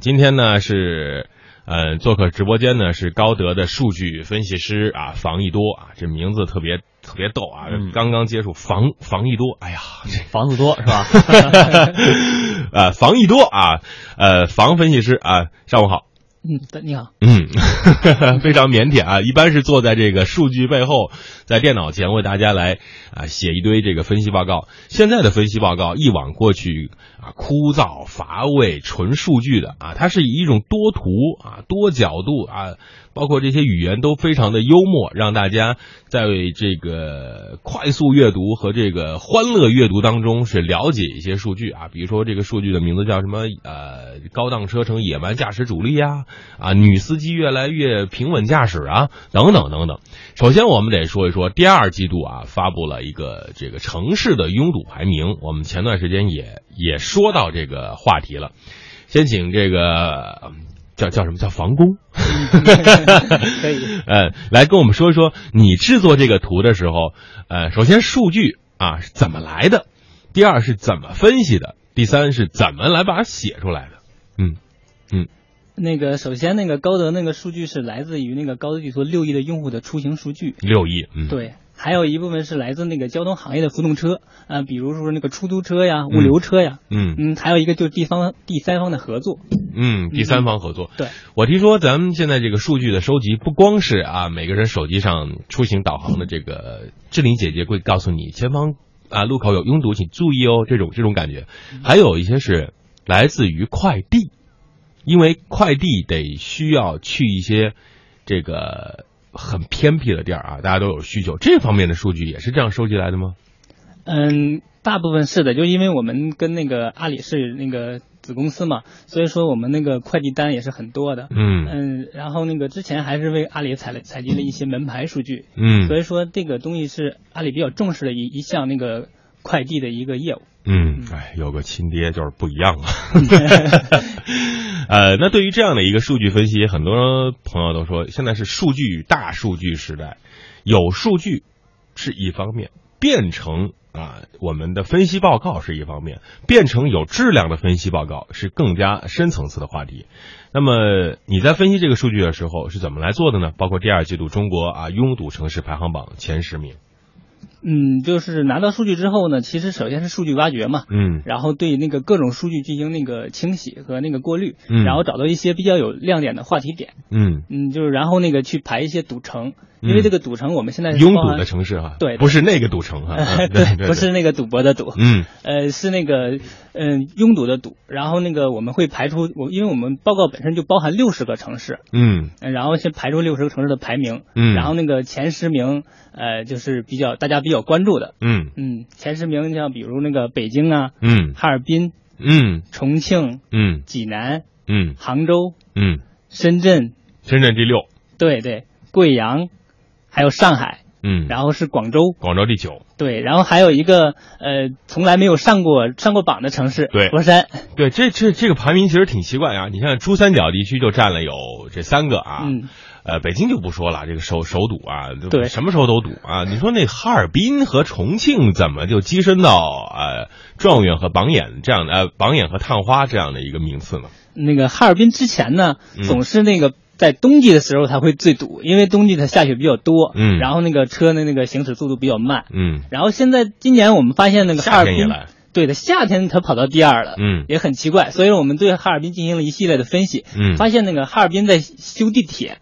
今天呢是，呃，做客直播间呢是高德的数据分析师啊，房一多啊，这名字特别特别逗啊，嗯刚刚接触房房一多，哎呀，这房子多是吧？呃，房一多啊，呃，房分析师啊，上午好。嗯，你好。嗯，非常腼腆啊，一般是坐在这个数据背后，在电脑前为大家来啊写一堆这个分析报告。现在的分析报告一往过去啊枯燥乏味、纯数据的啊，它是以一种多图啊、多角度啊，包括这些语言都非常的幽默，让大家在这个快速阅读和这个欢乐阅读当中是了解一些数据啊，比如说这个数据的名字叫什么呃，高档车成野蛮驾驶主力呀、啊，女司机越来越平稳驾驶啊，等等等等。首先，我们得说一说第二季度啊，发布了一个这个城市的拥堵排名。我们前段时间也也说到这个话题了。先请这个叫叫什么？叫房工，可以。呃，来跟我们说一说你制作这个图的时候，呃，首先数据啊是怎么来的，第二是怎么分析的，第三是怎么来把它写出来的。嗯那个，首先那个高德那个数据是来自于那个高德地图六亿的用户的出行数据，六亿，嗯，对，还有一部分是来自那个交通行业的浮动车，啊、比如说那个出租车呀、物流车呀，嗯。嗯，还有一个就是地方第三方的合作，嗯，第三方合作。对，我听说咱们现在这个数据的收集，不光是啊每个人手机上出行导航的这个志玲姐姐会告诉你前方啊路口有拥堵，请注意哦，这种这种感觉，还有一些是来自于快递，因为快递得需要去一些这个很偏僻的地儿啊，大家都有需求，这方面的数据也是这样收集来的吗？嗯，大部分是的，就因为我们跟那个阿里是那个子公司嘛，所以说我们那个快递单也是很多的。嗯嗯，然后那个之前还是为阿里采了采集了一些门牌数据，嗯所以说这个东西是阿里比较重视的一一项那个快递的一个业务。嗯，哎，有个亲爹就是不一样啊。呃，那对于这样的一个数据分析，很多朋友都说，现在是数据大数据时代，有数据是一方面，变成啊我们的分析报告是一方面，变成有质量的分析报告是更加深层次的话题。那么你在分析这个数据的时候是怎么来做的呢？包括第二季度中国啊拥堵城市排行榜前十名。嗯，就是拿到数据之后呢，其实首先是数据挖掘嘛，嗯。然后对那个各种数据进行那个清洗和那个过滤，嗯。然后找到一些比较有亮点的话题点，嗯，嗯，就是然后那个去排一些赌城，因为这个赌城我们现在是拥堵的城市哈，对不是那个赌城哈，啊 对对，不是那个赌博的赌，嗯。呃，是那个嗯、拥堵的堵，然后那个我们会排出我，因为我们报告本身就包含六十个城市，嗯。呃然后先排出六十个城市的排名，嗯。然后那个前十名，呃，就是比较大家比较关注的，嗯。嗯，前十名像比如那个北京啊、嗯。哈尔滨、嗯。重庆、嗯。济南、嗯。杭州、嗯，深圳，深圳第六，对对，贵阳，还有上海，嗯，然后是广州，广州第九，对，然后还有一个呃从来没有上过上过榜的城市，对。佛山，对，这这这个排名其实挺奇怪啊。你看珠三角地区就占了有这三个啊，嗯，呃，北京就不说了，这个首首堵啊，对。什么时候都堵啊。你说那哈尔滨和重庆怎么就跻身到呃状元和榜眼这样的呃榜眼和探花这样的一个名次呢？那个哈尔滨之前呢嗯，总是那个在冬季的时候它会最堵，因为冬季它下雪比较多，嗯。然后那个车的那个行驶速度比较慢，嗯，然后现在今年我们发现那个哈尔滨，对的，夏天它跑到第二了，嗯。也很奇怪，所以我们对哈尔滨进行了一系列的分析，嗯。发现那个哈尔滨在修地铁，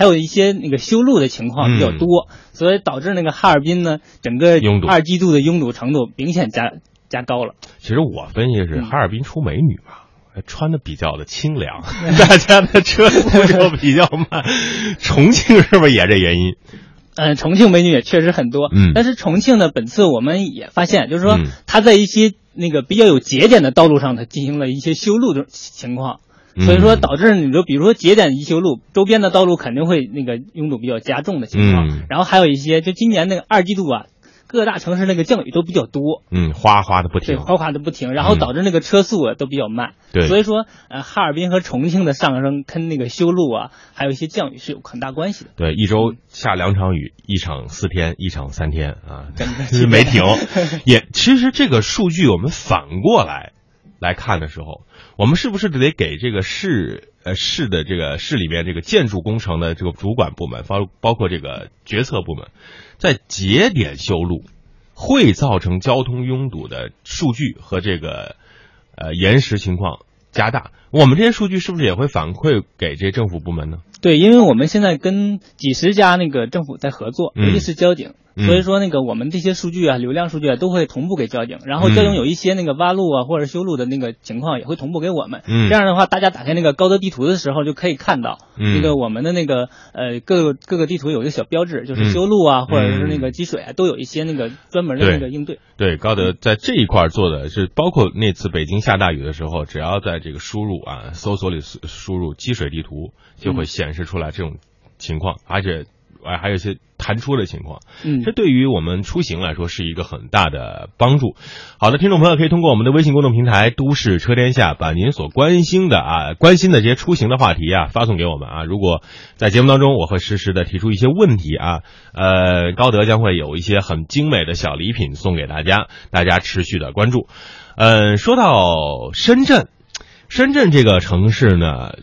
还有一些那个修路的情况比较多，所以导致那个哈尔滨呢整个嗯拥堵二季度的拥堵程度明显加加高了。其实我分析是嗯哈尔滨出美女嘛。穿的比较的清凉，大家的车速就比较慢。重庆是不是也这原因？嗯，重庆美女也确实很多，嗯但是重庆呢，本次我们也发现，就是说嗯它在一些那个比较有节点的道路上，它进行了一些修路的情况，所以说嗯导致你就，比如说节点一修路，周边的道路肯定会那个拥堵比较加重的情况，嗯。然后还有一些，就今年那个二季度啊，各大城市那个降雨都比较多，嗯，哗哗的不停。对，哗哗的不停，然后嗯。导致那个车速啊都比较慢，对。所以说呃，哈尔滨和重庆的上升跟那个修路啊，还有一些降雨是有很大关系的。对，一周下两场雨，一场四天，一场三天啊，真的是 没停。也其实这个数据我们反过来来看的时候，我们是不是得给这个市呃市的这个市里面这个建筑工程的这个主管部门，包包括这个决策部门，在节点修路会造成交通拥堵的数据和这个呃延时情况加大，我们这些数据是不是也会反馈给这政府部门呢？对，因为我们现在跟几十家那个政府在合作，尤其是交警。所以说，那个我们这些数据啊，流量数据啊，都会同步给交警，然后交警有一些那个挖路啊或者修路的那个情况，也会同步给我们。嗯，这样的话，大家打开那个高德地图的时候，就可以看到那个我们的那个呃各个各个地图有一个小标志，就是修路啊或者是那个。积水啊，都有一些那个专门的那个应对。对，高德在这一块做的是，包括那次北京下大雨的时候，只要在这个输入啊搜索里输入积水地图，就会显示出来这种情况，而且。哎，还有一些弹出的情况，嗯，这对于我们出行来说是一个很大的帮助。好的，听众朋友可以通过我们的微信公众平台“都市车天下”，把您所关心的啊、关心的这些出行的话题啊发送给我们啊。如果在节目当中，我会实时的提出一些问题啊，呃，高德将会有一些很精美的小礼品送给大家，大家持续的关注。嗯，说到深圳，深圳这个城市呢。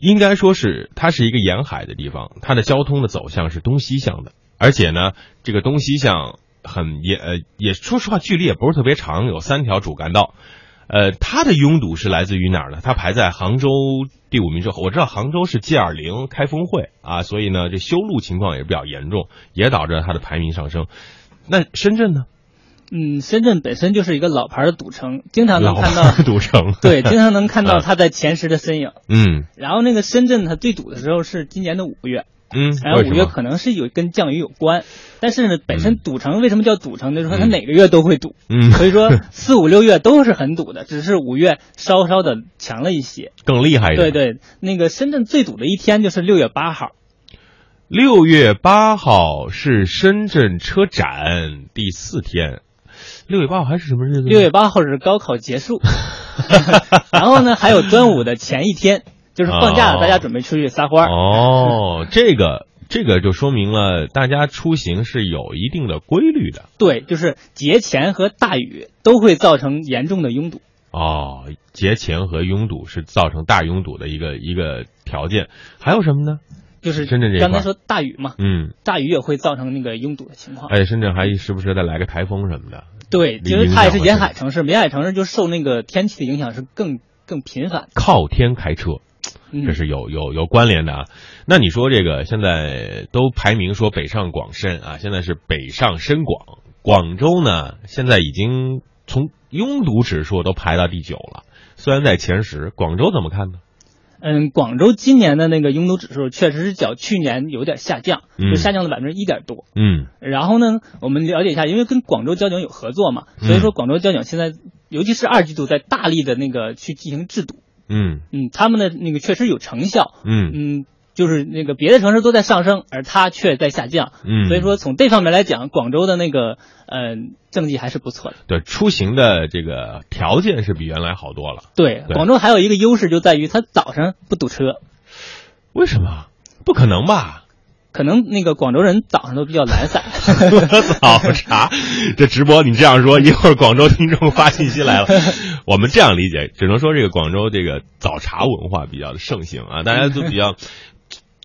应该说是它是一个沿海的地方，它的交通的走向是东西向的，而且呢，这个东西向很也呃也说实话距离也不是特别长，有三条主干道，呃，它的拥堵是来自于哪儿呢？它排在杭州第五名之后。我知道杭州是 G 二零开峰会啊，所以呢，这修路情况也比较严重，也导致它的排名上升。那深圳呢？嗯，深圳本身就是一个老牌的赌城，经常能看到赌城，对，经常能看到它在前十的身影。嗯，然后那个深圳它最堵的时候是今年的五月，嗯，然后五月可能是有跟降雨有关，但是呢，本身赌城为什么叫赌城？就是说它哪个月都会堵，嗯，所以说 四五六月都是很堵的，只是五月稍稍的强了一些，更厉害一点。对对，那个深圳最堵的一天就是六月八号，六月八号是深圳车展第四天。六月八号还是什么日子？六月八号是高考结束，然后呢，还有端午的前一天，就是放假了，大家准备出去撒欢哦，这个这个就说明了大家出行是有一定的规律的。对，就是节前和大雨都会造成严重的拥堵。哦，节前和拥堵是造成大拥堵的一个一个条件。还有什么呢？就是深圳这刚才说大雨嘛，嗯，大雨也会造成那个拥堵的情况。哎，深圳还时不时再来个台风什么的。对，其实它也是沿海城市，沿海城市就受那个天气的影响是更更频繁。靠天开车，这是有有有关联的啊。那你说这个现在都排名说北上广深啊，现在是北上深广，广州呢现在已经从拥堵指数都排到第九了，虽然在前十，广州怎么看呢？嗯，广州今年的那个拥堵指数确实是较去年有点下降，就下降了百分之一点多。嗯，然后呢，我们了解一下，因为跟广州交警有合作嘛，所以说广州交警现在，尤其是二季度，在大力的那个去进行制堵。嗯嗯，他们的那个确实有成效。嗯嗯。就是那个别的城市都在上升，而它却在下降。嗯，所以说从这方面来讲，广州的那个呃政绩还是不错的。对，出行的这个条件是比原来好多了。对，广州还有一个优势就在于它早上不堵车。为什么？不可能吧？可能那个广州人早上都比较懒散。早茶，这直播你这样说，一会儿广州听众发信息来了。我们这样理解，只能说这个广州这个早茶文化比较的盛行啊，大家都比较。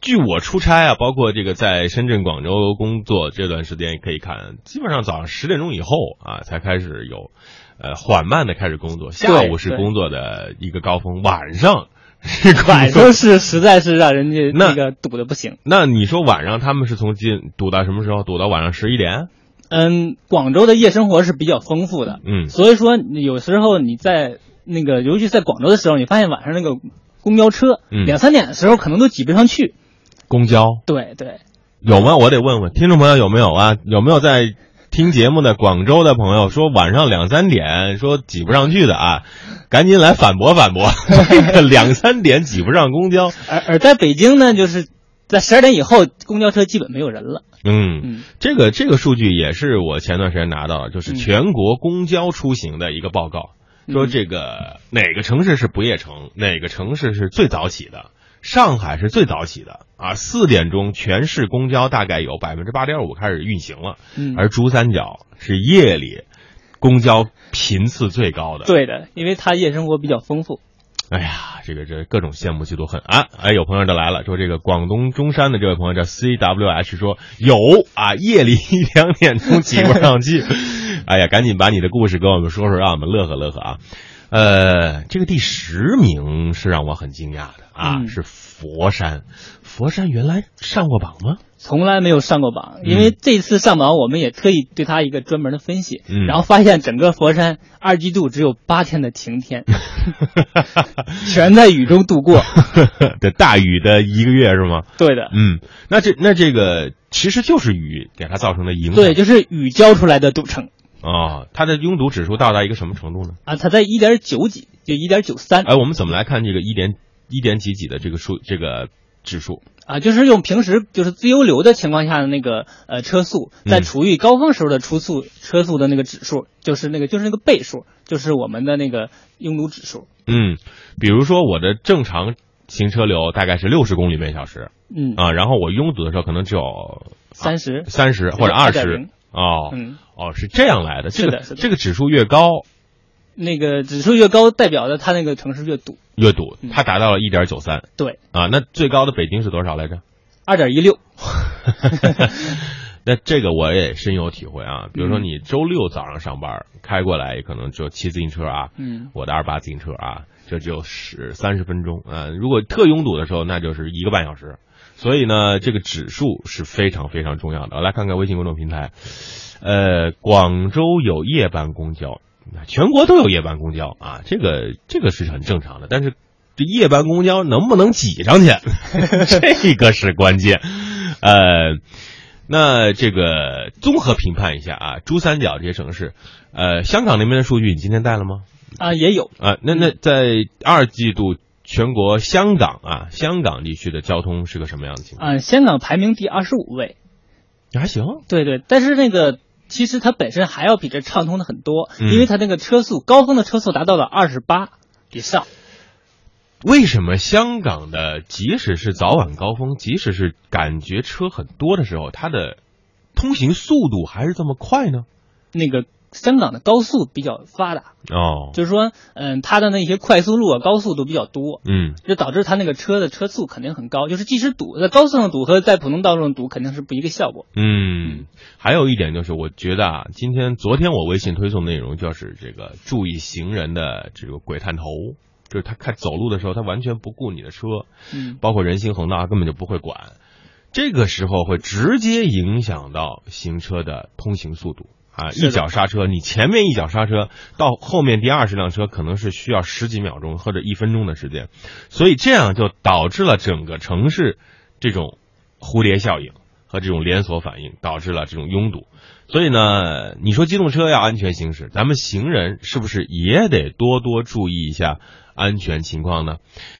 据我出差啊，包括这个在深圳、广州工作这段时间，可以看，基本上早上十点钟以后啊，才开始有，呃，缓慢的开始工作。下午是工作的一个高峰，晚上是 晚上是实在是让人家那个堵的不行。那你说晚上他们是从进堵到什么时候？堵到晚上十一点？嗯，广州的夜生活是比较丰富的，嗯，所以说有时候你在那个，尤其在广州的时候，你发现晚上那个公交车，两三点的时候可能都挤不上去。公交对对，有吗？我得问问听众朋友有没有啊？有没有在听节目的广州的朋友说晚上两三点说挤不上去的啊？赶紧来反驳反驳，两三点挤不上公交。而而在北京呢，就是在十二点以后，公交车基本没有人了。嗯，这个这个数据也是我前段时间拿到的，就是全国公交出行的一个报告，说这个哪个城市是不夜城，哪个城市是最早起的。上海是最早起的啊，四点钟全市公交大概有百分之八点五开始运行了，嗯，而珠三角是夜里，公交频次最高的。对的，因为它夜生活比较丰富。哎呀，这个这各种羡慕嫉妒恨啊！哎，有朋友就来了，说这个广东中山的这位朋友叫 C W H 说有啊，夜里一两点钟挤不上去。哎呀，赶紧把你的故事跟我们说说，让我们乐呵乐呵啊！呃，这个第十名是让我很惊讶的啊，是佛山。佛山原来上过榜吗？从来没有上过榜，因为这次上榜，我们也特意对它一个专门的分析，嗯然后发现整个佛山二季度只有八天的晴天，全在雨中度过。的大雨的一个月是吗？对的，嗯，那这那这个其实就是雨给它造成的影响。对，就是雨浇出来的堵城哦，它的拥堵指数到达一个什么程度呢？啊，它在一点九几，就一点九三哎，我们怎么来看这个一点一点几几的这个数这个指数？啊，就是用平时就是自由流的情况下的那个呃车速，在嗯处于高峰时候的初速车速的那个指数，就是那个就是那个倍数，就是我们的那个拥堵指数。嗯，比如说我的正常行车流大概是六十公里每小时嗯，啊，然后我拥堵的时候可能只有三十。三十或者二十2.0哦嗯，哦是这样来的。这个这个指数越高那个指数越高，代表的它那个城市越堵。越堵，嗯它达到了一点九三对，啊。那最高的北京是多少来着？二点一六。那这个我也深有体会啊。比如说嗯你周六早上上班开过来，可能就骑自行车啊，嗯，我的二八自行车啊，这只有十三十分钟啊、如果特拥堵的时候，那就是一个半小时。所以呢，这个指数是非常非常重要的。来看看微信公众平台，呃，广州有夜班公交，全国都有夜班公交啊，这个这个是很正常的。但是这夜班公交能不能挤上去，这个是关键。呃，那这个综合评判一下啊，珠三角这些城市，呃，香港那边的数据你今天带了吗？啊，也有。啊，那那在二季度全国香港啊，香港地区的交通是个什么样的情况？啊，香港排名第二十五位。还行，对对，但是那个其实它本身还要比这畅通的很多，嗯因为它那个车速高峰的车速达到了二十八以上。为什么香港的即使是早晚高峰，即使是感觉车很多的时候，它的通行速度还是这么快呢？那个香港的高速比较发达，哦，就是说，嗯，它的那些快速路啊、高速都比较多，嗯。就导致它那个车的车速肯定很高。就是即使堵在高速上堵和在普通道路上堵肯定是不一个效果。嗯，还有一点就是，我觉得啊，今天昨天我微信推送内容就是这个注意行人的这个鬼探头，就是他开走路的时候，他完全不顾你的车，嗯，包括人行横道，他根本就不会管，这个时候会直接影响到行车的通行速度啊！一脚刹车，你前面一脚刹车，到后面第二十辆车可能是需要十几秒钟或者一分钟的时间，所以这样就导致了整个城市这种蝴蝶效应和这种连锁反应，导致了这种拥堵。所以呢，你说机动车要安全行驶，咱们行人是不是也得多多注意一下安全情况呢？